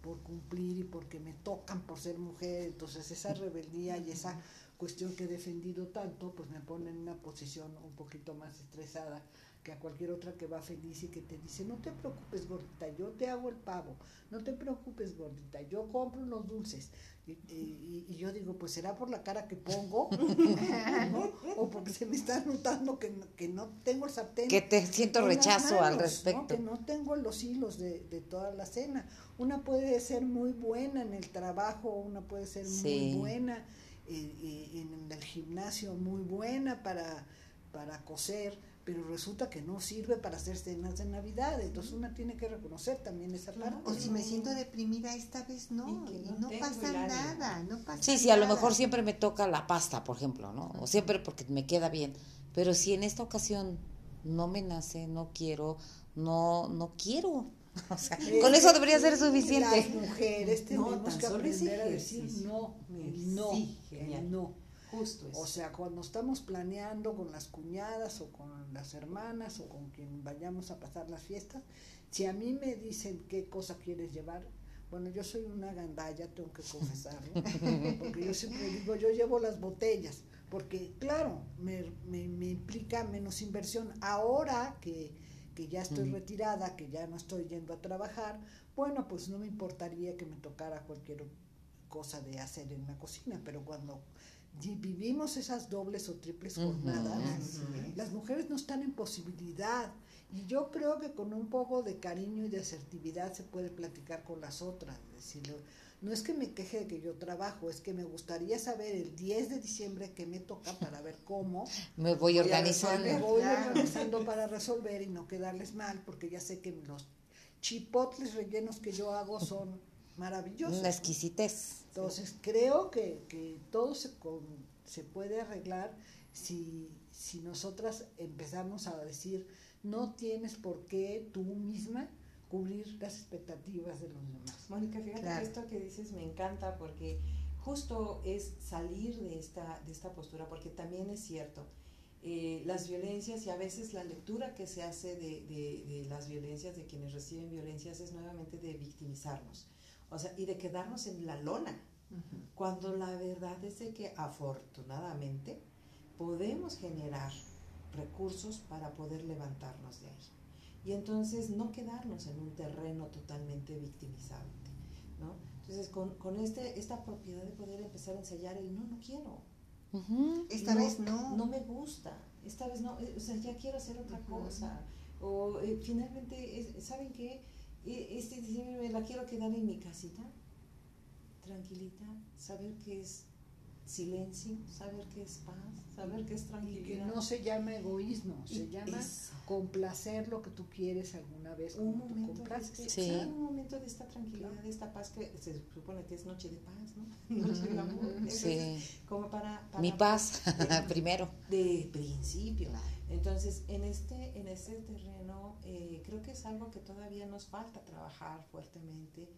por cumplir y porque me tocan por ser mujer, entonces esa rebeldía y esa cuestión que he defendido tanto, pues me pone en una posición un poquito más estresada que a cualquier otra que va feliz y que te dice, no te preocupes gordita, yo te hago el pavo, no te preocupes gordita, yo compro los dulces. Y, yo digo, pues será por la cara que pongo, <laughs> o porque se me está notando que, que no tengo el sartén. Que te siento rechazo al respecto. Que no tengo los hilos de, de, toda la cena. Una puede ser muy buena en el trabajo, una puede ser muy buena en el gimnasio muy buena para, para coser, pero resulta que no sirve para hacer cenas de Navidad. Entonces una tiene que reconocer también esa parte. O si me siento deprimida esta vez no, y, no, pasa nada, no pasa Sí, sí, a lo mejor siempre me toca la pasta, por ejemplo, ¿no? O siempre porque me queda bien. Pero si en esta ocasión no me nace, no quiero, no, no quiero, <laughs> O sea, con eso debería ser suficiente. Las mujeres tenemos que aprender a decir no, no, no. Justo O sea, cuando estamos planeando con las cuñadas o con las hermanas o con quien vayamos a pasar las fiestas, si a mí me dicen qué cosa quieres llevar, bueno, yo soy una gandalla, tengo que confesarlo, <laughs> porque yo siempre digo, yo llevo las botellas, porque claro, me, me, me implica menos inversión. Ahora que que ya estoy retirada, que ya no estoy yendo a trabajar, bueno, pues no me importaría que me tocara cualquier cosa de hacer en la cocina, pero cuando vivimos esas dobles o triples jornadas, las mujeres no están en posibilidad. Y yo creo que con un poco de cariño y de asertividad se puede platicar con las otras, decirle, no es que me queje de que yo trabajo, es que me gustaría saber el 10 de diciembre que me toca para ver cómo. <laughs> me voy organizando. Me voy organizando para resolver y no quedarles mal, porque ya sé que los chipotles rellenos que yo hago son maravillosos. Una exquisitez. Entonces, creo que, que todo se, se puede arreglar si, si nosotras empezamos a decir, no tienes por qué tú misma cubrir las expectativas de los demás. Mónica, fíjate que esto que dices me encanta porque justo es salir de esta, de esta postura, porque también es cierto, eh, las violencias y a veces la lectura que se hace de, de, las violencias, de quienes reciben violencias, es nuevamente de victimizarnos, o sea, y de quedarnos en la lona, cuando la verdad es de que afortunadamente podemos generar recursos para poder levantarnos de ahí y entonces no quedarnos en un terreno totalmente victimizante, ¿no? Entonces, con, con este, esta propiedad de poder empezar a ensayar el no, no quiero. Esta vez no. No me gusta. Esta vez no. Eh, o sea, ya quiero hacer otra cosa. O eh, finalmente, ¿saben qué? E, este diciembre me la quiero quedar en mi casita, tranquilita, saber que es silencio, saber qué es paz, saber qué es tranquilidad. Y que no se llama egoísmo, se llama complacer lo que tú quieres alguna vez. Un momento, de este, un momento de esta tranquilidad, de esta paz que se supone que es noche de paz, ¿no? <laughs> Noche de amor. sí. Como para, Mi paz, <laughs> primero. De principio. Entonces, en este, en este terreno, eh, creo que es algo que todavía nos falta trabajar fuertemente,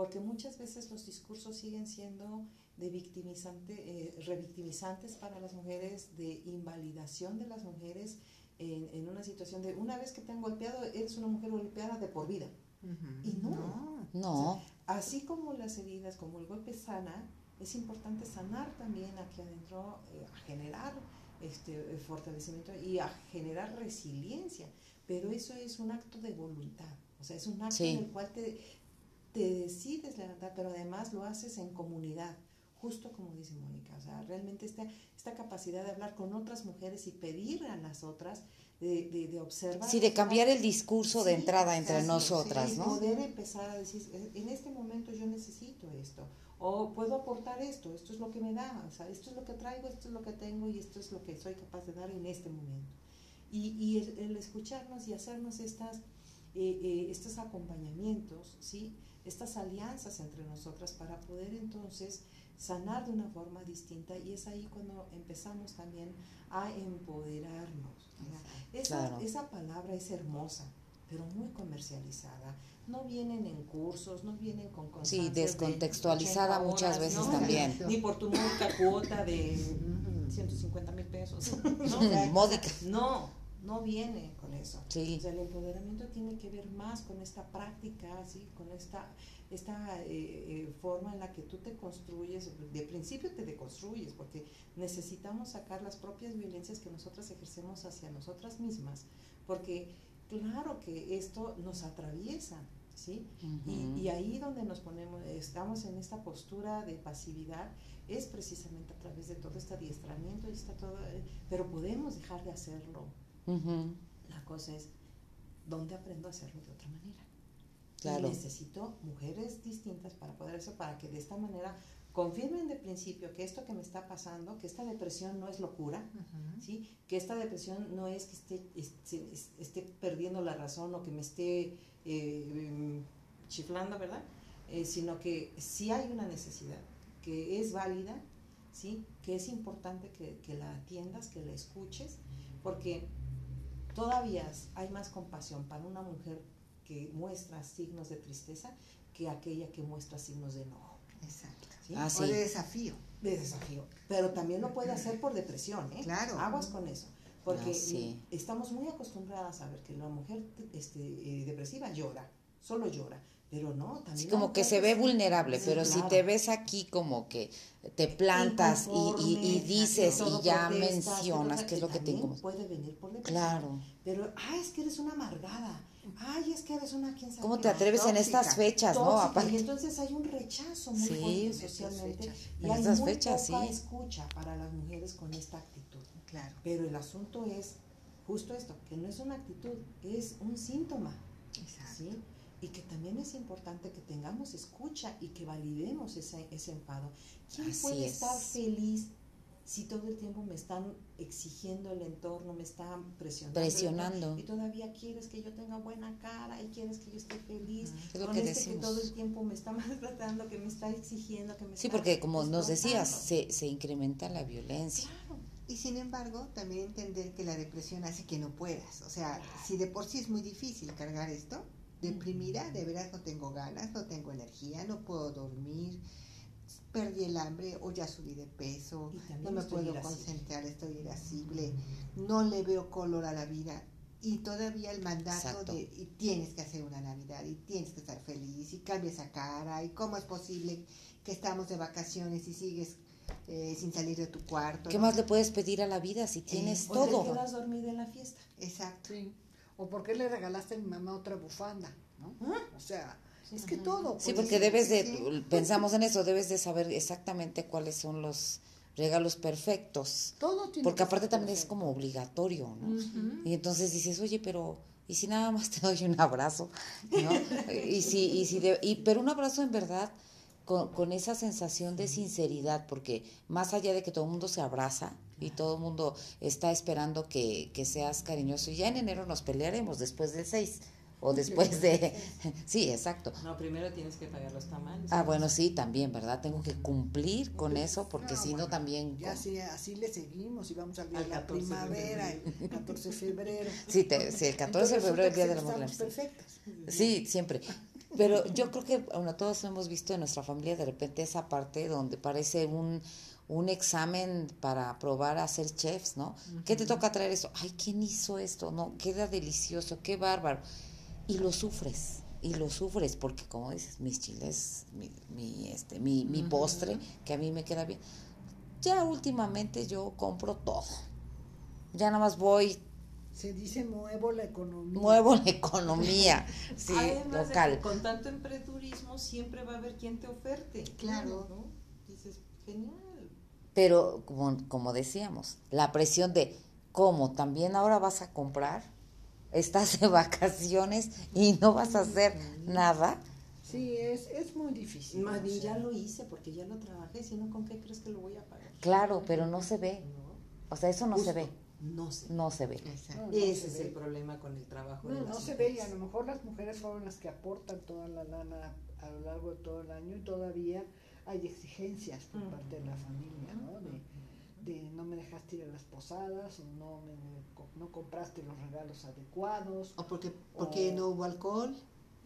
porque muchas veces los discursos siguen siendo de victimizante, eh, revictimizantes para las mujeres, de invalidación de las mujeres en, en, una situación de una vez que te han golpeado, eres una mujer golpeada de por vida. Y no. No. así como las heridas, como el golpe sana, es importante sanar también aquí adentro, eh, a generar este eh, fortalecimiento y a generar resiliencia. Pero eso es un acto de voluntad. O sea, es un acto en el cual te, te decides levantar, pero además lo haces en comunidad justo como dice Mónica, o sea, realmente esta, esta capacidad de hablar con otras mujeres y pedir a las otras de, de, de observar. Sí, de cambiar el discurso de entrada entre nosotras, ¿no? Poder empezar a decir, en este momento yo necesito esto, o puedo aportar esto, esto es lo que me da, o sea, esto es lo que traigo, esto es lo que tengo y esto es lo que soy capaz de dar en este momento. Y, y el, escucharnos y hacernos estas, eh, eh, estos acompañamientos, ¿sí? Estas alianzas entre nosotras para poder entonces sanar de una forma distinta y es ahí cuando empezamos también a empoderarnos. Esa, esa palabra es hermosa, pero muy comercializada. No vienen en cursos, no vienen con Sí, descontextualizada muchas veces también. Ni por tu módica cuota de 150 mil pesos. <laughs> Módica. No, no viene con eso. Sí. O sea, el empoderamiento tiene que ver más con esta práctica, ¿sí? con esta, esta eh, eh, forma en la que tú te construyes, de principio te deconstruyes, porque necesitamos sacar las propias violencias que nosotras ejercemos hacia nosotras mismas, porque claro que esto nos atraviesa. ¿Sí? y, y, ahí donde nos ponemos, estamos en esta postura de pasividad, es precisamente a través de todo este adiestramiento, y está todo, eh, pero podemos dejar de hacerlo, la cosa es, ¿dónde aprendo a hacerlo de otra manera? Claro. Y necesito mujeres distintas para poder hacer, para que de esta manera confirmen de principio que esto que me está pasando, que esta depresión no es locura, ¿sí? que esta depresión no es que esté, esté, perdiendo la razón o que me esté eh, chiflando, ¿verdad? Eh, sino que sí hay una necesidad, que es válida, ¿sí? que es importante que, que la atiendas, que la escuches, porque Todavía hay más compasión para una mujer que muestra signos de tristeza que aquella que muestra signos de enojo. Exacto. Ah, o de desafío. De desafío. Pero también lo puede hacer por depresión, ¿eh? Claro. Aguas con eso. Porque ah, estamos muy acostumbradas a ver que la mujer este, eh, depresiva llora, solo llora. Pero no, también. como que se ve vulnerable, pero si te ves aquí como que te plantas y, dices y ya mencionas qué es lo que tengo. Puede venir por Claro. Pero, ay, es que eres una amargada. Ay, es que eres una quien ¿Cómo te atreves en estas fechas, no? Y entonces hay un rechazo muy fuerte socialmente. Y en hay estas muy fechas, poca sí. escucha para las mujeres con esta actitud. Claro. Pero el asunto es justo esto, que no es una actitud, es un síntoma. Exacto. ¿sí? Y que también es importante que tengamos escucha y que validemos ese, ese enfado. ¿Quién puede estar feliz si todo el tiempo me están exigiendo el entorno, me están presionando? Presionando. Y todavía quieres que yo tenga buena cara y quieres que yo esté feliz. Es lo que este decimos. que todo el tiempo me está <laughs> maltratando, que me está exigiendo, que me Sí, porque como nos decías, se, se incrementa la violencia. Claro. Y sin embargo, también entender que la depresión hace que no puedas. O sea, si de por sí es muy difícil cargar esto, deprimida, de veras no tengo ganas, no tengo energía, no puedo dormir, perdí el hambre o ya subí de peso, no me puedo concentrar, estoy irascible, no le veo color a la vida y todavía el mandato de y tienes que hacer una Navidad y tienes que estar feliz y cambia esa cara y cómo es posible que estamos de vacaciones y sigues eh, sin salir de tu cuarto. ¿Qué más le puedes pedir a la vida si tienes todo? O te quedas dormida en la fiesta. Exacto. ¿O por qué le regalaste a mi mamá otra bufanda? ¿no? ¿Ah? O sea, es que todo. Sí, porque debes de, pensamos en eso, debes de saber exactamente cuáles son los regalos perfectos. Todo tiene Porque aparte también es como obligatorio, ¿no? Y entonces dices, oye, pero ¿y si nada más te doy un abrazo? ¿no? y si, y si y, pero un abrazo en verdad con, con, esa sensación de sinceridad, porque más allá de que todo el mundo se abraza, y todo el mundo está esperando que, que seas cariñoso. Y ya en enero nos pelearemos después del 6 o <laughs> después de... <laughs> sí, exacto. No, primero tienes que pagar los tamales. Ah, bueno, sí, también, ¿verdad? Tengo que cumplir con eso porque si no también... Ya así, así le seguimos y vamos al día de la primavera, el 14 de febrero. <laughs> Sí, sí el 14 de febrero es el Día de la Mujer. perfectas. Sí, siempre. Pero yo creo que, bueno, todos hemos visto en nuestra familia de repente esa parte donde parece un un examen para probar a ser chefs, ¿no? ¿Qué te toca traer eso? Ay, ¿quién hizo esto? No, queda delicioso, qué bárbaro. Y lo sufres, y lo sufres, porque como dices, mis chiles, mi, mi este, mi, mi postre, que a mí me queda bien. Ya últimamente yo compro todo. Ya nada más voy. Se dice muevo la economía. Muevo la <laughs> economía, sí, local. con tanto emprendurismo siempre va a haber quien te oferte. Claro. ¿no? Dices, genial pero como, como decíamos, la presión de cómo también ahora vas a comprar, estás de vacaciones y no vas a hacer nada. Sí, es, es muy difícil. Más bien ya lo hice porque ya lo trabajé, si no, ¿con qué crees que lo voy a pagar? Claro, pero no se ve. O sea, eso no se ve. No se, no se ve. Ese es el problema con el trabajo. No, no se ve y a lo mejor las mujeres son las que aportan toda la lana a lo largo de todo el año y todavía hay exigencias por parte de la familia, ¿no? De, no me dejaste ir a las posadas o no, me, no compraste los regalos adecuados. O porque, porque no hubo alcohol.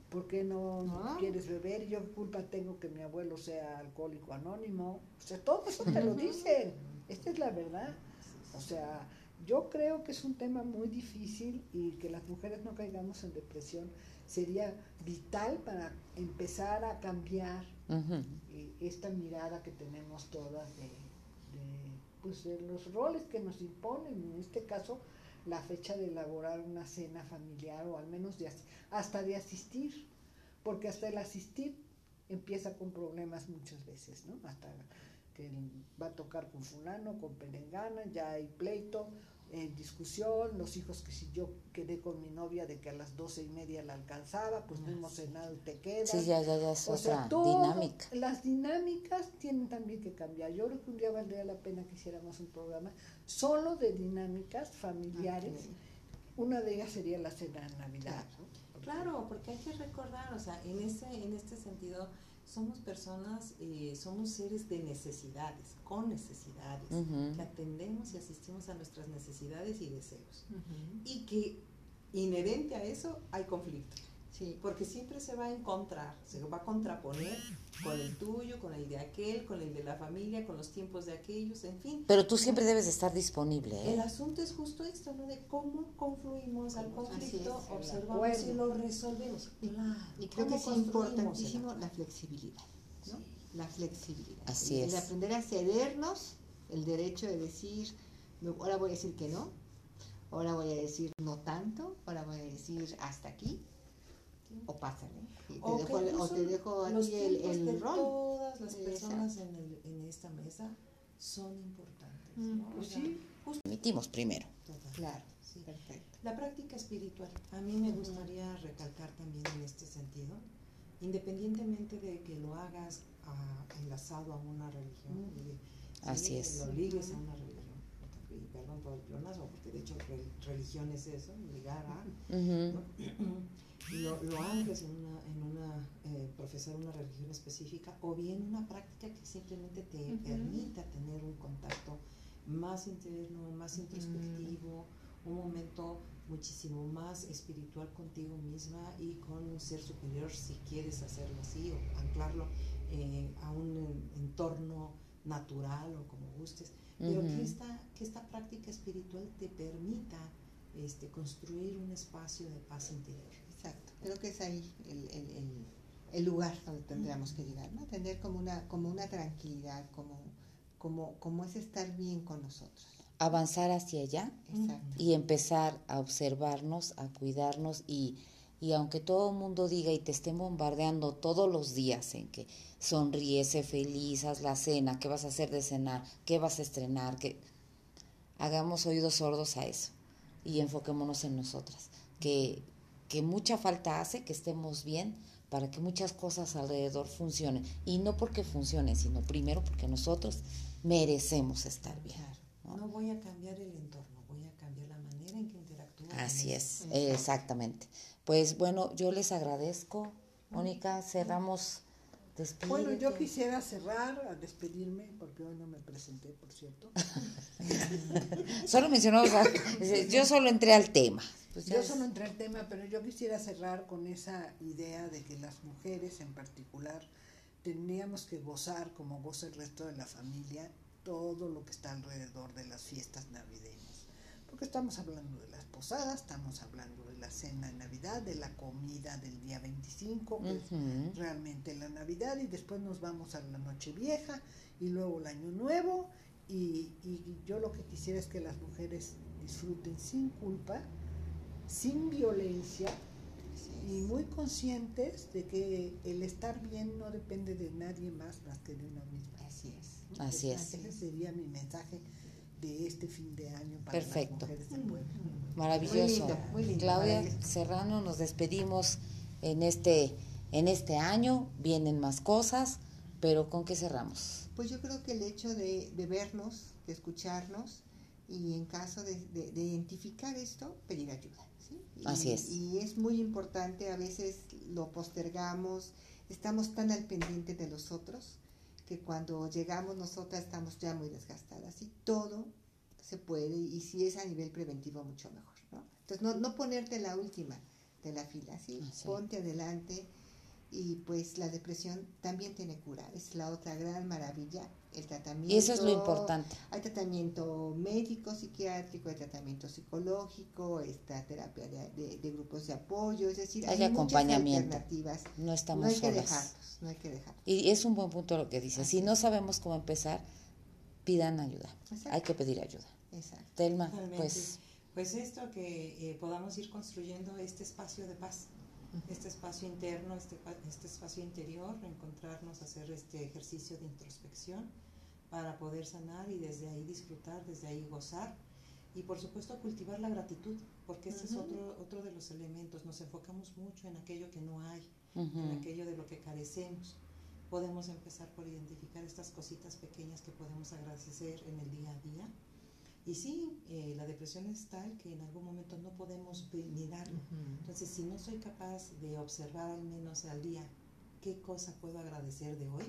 ¿Por qué no, quieres beber? Yo qué culpa tengo que mi abuelo sea alcohólico anónimo. O sea, todo eso te lo dicen. Esta es la verdad. O sea, yo creo que es un tema muy difícil y que las mujeres no caigamos en depresión sería vital para empezar a cambiar eh, esta mirada que tenemos todas de, pues, los roles que nos imponen. En este caso, la fecha de elaborar una cena familiar o al menos de, hasta de asistir, porque hasta el asistir empieza con problemas muchas veces, ¿no? Hasta que va a tocar con fulano, con pelengana, ya hay pleito, en discusión, los hijos que si yo quedé con mi novia de que a las doce y media la alcanzaba, pues no hemos cenado y te quedas. Sí, ya, ya, ya es otra dinámica. Las dinámicas tienen también que cambiar. Yo creo que un día valdría la pena que hiciéramos un programa solo de dinámicas familiares. Una de ellas sería la cena de Navidad. Claro, porque hay que recordar, o sea, en este, en este sentido, somos personas, eh, somos seres de necesidades, con necesidades, que atendemos y asistimos a nuestras necesidades y deseos. Y que inherente a eso hay conflicto. Sí. Porque siempre se va a encontrar, se va a contraponer con el tuyo, con el de aquel, con el de la familia, con los tiempos de aquellos, en fin. Pero tú siempre debes estar disponible. ¿eh? El asunto es justo esto, ¿no? De cómo confluimos al conflicto, observamos y lo resolvemos. Y, creo que es importantísimo la flexibilidad, ¿no? La flexibilidad. Así es. El aprender a cedernos el derecho de decir, ahora voy a decir que no, ahora voy a decir no tanto, ahora voy a decir hasta aquí o pásale. o, te dejo, o, te dejo, aquí el, el de rol. Todas las personas en, el, en, esta mesa son importantes. Mm, ¿no? Pues sí. Primero. Claro, sí. perfecto. La práctica espiritual. A mí me gustaría recalcar también en este sentido, independientemente de que lo hagas a, enlazado a una religión, y, Así es. lo ligues a una religión. Y perdón por el pleonasmo, porque de hecho religión es eso, ligar a. ¿no? <clears throat> lo, lo anclas en una, en una eh, profesar una religión específica o bien una práctica que simplemente te permita tener un contacto más interno, más introspectivo, un momento muchísimo más espiritual contigo misma y con un ser superior si quieres hacerlo así o anclarlo eh, a un entorno natural o como gustes, pero que, esta, que esta práctica espiritual te permita este, construir un espacio de paz interior. Exacto, creo que es ahí el, el, el, lugar donde tendríamos que llegar, ¿no? Tener como una, como una tranquilidad, como, como, como es estar bien con nosotros. Avanzar hacia allá y empezar a observarnos, a cuidarnos y, y aunque todo el mundo diga y te estén bombardeando todos los días en que sonríe, sé feliz, haz la cena, qué vas a hacer de cenar, qué vas a estrenar, que hagamos oídos sordos a eso y enfoquémonos en nosotras, que que mucha falta hace que estemos bien para que muchas cosas alrededor funcionen. Y no porque funcionen, sino primero porque nosotros merecemos estar bien. ¿no? voy a cambiar el entorno, voy a cambiar la manera en que interactúo. Así es, exactamente. Pues bueno, yo les agradezco. Mónica, cerramos. Bueno, yo quisiera cerrar, a despedirme, porque hoy no me presenté, por cierto. <laughs> solo mencionamos, yo solo entré al tema. Pues yo solo entré al tema, pero yo quisiera cerrar con esa idea de que las mujeres en particular tendríamos que gozar, como goza el resto de la familia, todo lo que está alrededor de las fiestas navideñas. Porque estamos hablando de las posadas, estamos hablando de la cena de Navidad, de la comida del día 25, que es realmente la Navidad, y después nos vamos a la Noche Vieja y luego el Año Nuevo. Y, y yo lo que quisiera es que las mujeres disfruten sin culpa sin violencia y muy conscientes de que el estar bien no depende de nadie más más que de uno mismo. Así es. Así es. Ese sería mi mensaje de este fin de año para Perfecto. las mujeres del pueblo. Maravilloso. Claudia Serrano, nos despedimos en este, en este año. Vienen más cosas, pero ¿con qué cerramos? Pues yo creo que el hecho de, de vernos, de escucharnos y en caso de, de, de identificar esto, pedir ayuda. Así es. Y es muy importante, a veces lo postergamos, estamos tan al pendiente de los otros que cuando llegamos nosotras estamos ya muy desgastadas y todo se puede y si es a nivel preventivo mucho mejor, ¿no? Entonces no, no ponerte la última de la fila, ¿sí? Ah, sí. Ponte adelante y pues la depresión también tiene cura, es la otra gran maravilla, el tratamiento. Y eso es lo importante. Hay tratamiento médico, psiquiátrico, hay tratamiento psicológico, está terapia de, de- de grupos de apoyo, es decir, Hay hay, muchas acompañamiento. alternativas. No estamos no hay que solas. dejarnos, no hay que dejarnos. Y es un buen punto lo que dices. Si no sabemos cómo empezar, pidan ayuda. Exacto. Hay que pedir ayuda. Exacto. Telma, Totalmente. pues Pues esto, que eh, podamos ir construyendo este espacio de paz, este espacio interno, este, este espacio interior, encontrarnos, hacer este ejercicio de introspección para poder sanar y desde ahí disfrutar, desde ahí gozar y por supuesto cultivar la gratitud, porque este es otro, otro de los elementos, nos enfocamos mucho en aquello que no hay, en aquello de lo que carecemos. Podemos empezar por identificar estas cositas pequeñas que podemos agradecer en el día a día. Y sí, eh, la depresión es tal que en algún momento no podemos mirarlo. Entonces, si no soy capaz de observar al menos al día qué cosa puedo agradecer de hoy,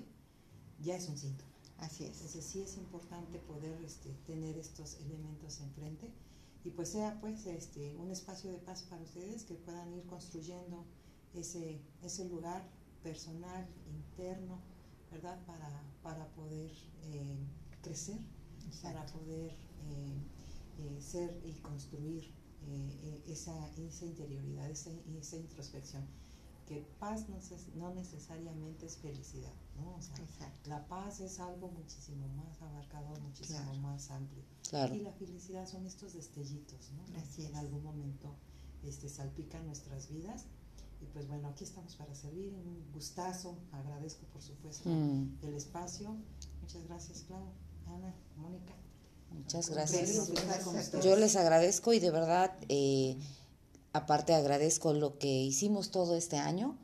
ya es un síntoma. Así es. Entonces, sí es importante poder este, tener estos elementos enfrente y pues sea pues este, un espacio de paz para ustedes que puedan ir construyendo ese, ese lugar personal, interno, ¿verdad? Para, para poder eh, crecer, para Exacto. poder eh, eh, ser y construir eh, eh, esa, esa interioridad, esa, esa introspección. Que paz no, ses- no necesariamente es felicidad, ¿no? O sea, la paz es algo muchísimo más abarcador, muchísimo Claro. más amplio. claro. Y la felicidad son estos destellitos, ¿no? Así Que en es. algún momento este, salpican nuestras vidas. Y pues bueno, aquí estamos para servir. Un gustazo. Agradezco, por supuesto, Mm, el espacio. Muchas gracias, Clau, Ana, Mónica. Muchas gracias. Yo les agradezco y de verdad, eh, aparte agradezco lo que hicimos todo este año,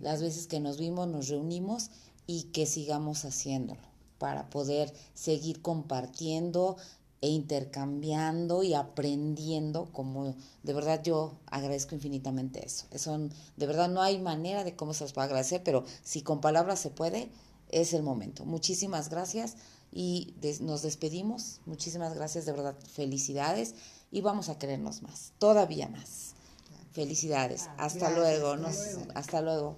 las veces que nos vimos, nos reunimos y que sigamos haciéndolo para poder seguir compartiendo e intercambiando y aprendiendo, como de verdad yo agradezco infinitamente eso. Eso de verdad no hay manera de cómo se los pueda agradecer, pero si con palabras se puede, es el momento. Muchísimas gracias y des- nos despedimos. Muchísimas gracias, de verdad, felicidades y vamos a querernos más, todavía más. Felicidades. Hasta Gracias, luego. hasta nos- luego. hasta luego.